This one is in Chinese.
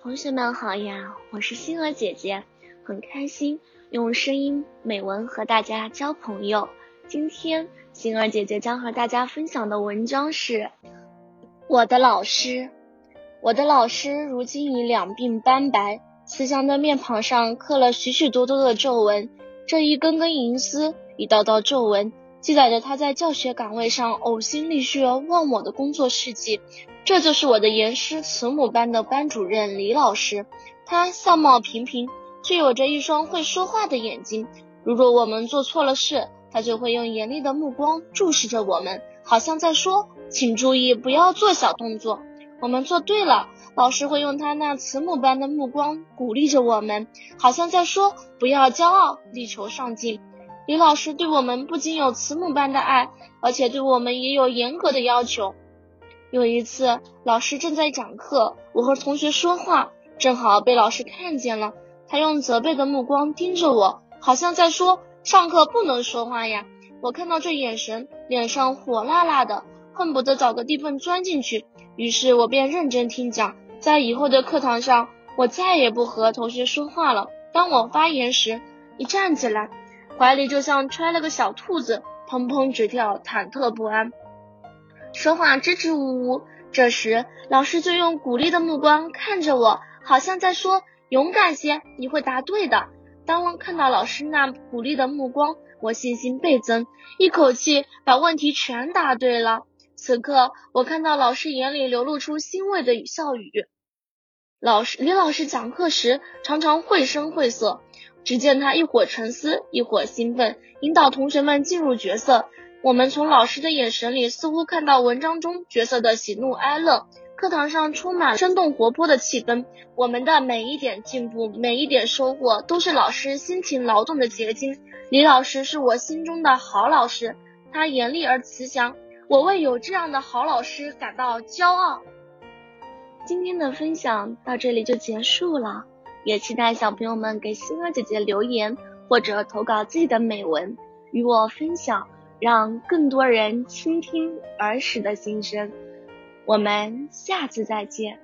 同学们好呀，我是星儿姐姐，很开心用声音美文和大家交朋友。今天星儿姐姐将和大家分享的文章是我的老师。我的老师如今已两鬓斑白，慈祥的面庞上刻了许许多多的皱纹，这一根根银丝，一道道皱纹。记载着他在教学岗位上呕心沥血、忘我的工作事迹。这就是我的严师慈母班的班主任李老师。他相貌平平，却有着一双会说话的眼睛。如果我们做错了事，他就会用严厉的目光注视着我们，好像在说：“请注意，不要做小动作。”我们做对了，老师会用他那慈母般的目光鼓励着我们，好像在说：“不要骄傲，力求上进。”李老师对我们不仅有慈母般的爱，而且对我们也有严格的要求。有一次，老师正在讲课，我和同学说话，正好被老师看见了。他用责备的目光盯着我，好像在说：“上课不能说话呀！”我看到这眼神，脸上火辣辣的，恨不得找个地缝钻进去。于是我便认真听讲。在以后的课堂上，我再也不和同学说话了。当我发言时，一站起来。怀里就像揣了个小兔子，砰砰直跳，忐忑不安，说话支支吾吾。这时，老师就用鼓励的目光看着我，好像在说：“勇敢些，你会答对的。”当我看到老师那鼓励的目光，我信心倍增，一口气把问题全答对了。此刻，我看到老师眼里流露出欣慰的笑语。老师李老师讲课时常常绘声绘色。只见他一会儿沉思，一会儿兴奋，引导同学们进入角色。我们从老师的眼神里似乎看到文章中角色的喜怒哀乐。课堂上充满生动活泼的气氛。我们的每一点进步，每一点收获，都是老师辛勤劳动的结晶。李老师是我心中的好老师，他严厉而慈祥，我为有这样的好老师感到骄傲。今天的分享到这里就结束了。也期待小朋友们给星儿姐姐留言，或者投稿自己的美文与我分享，让更多人倾听儿时的心声。我们下次再见。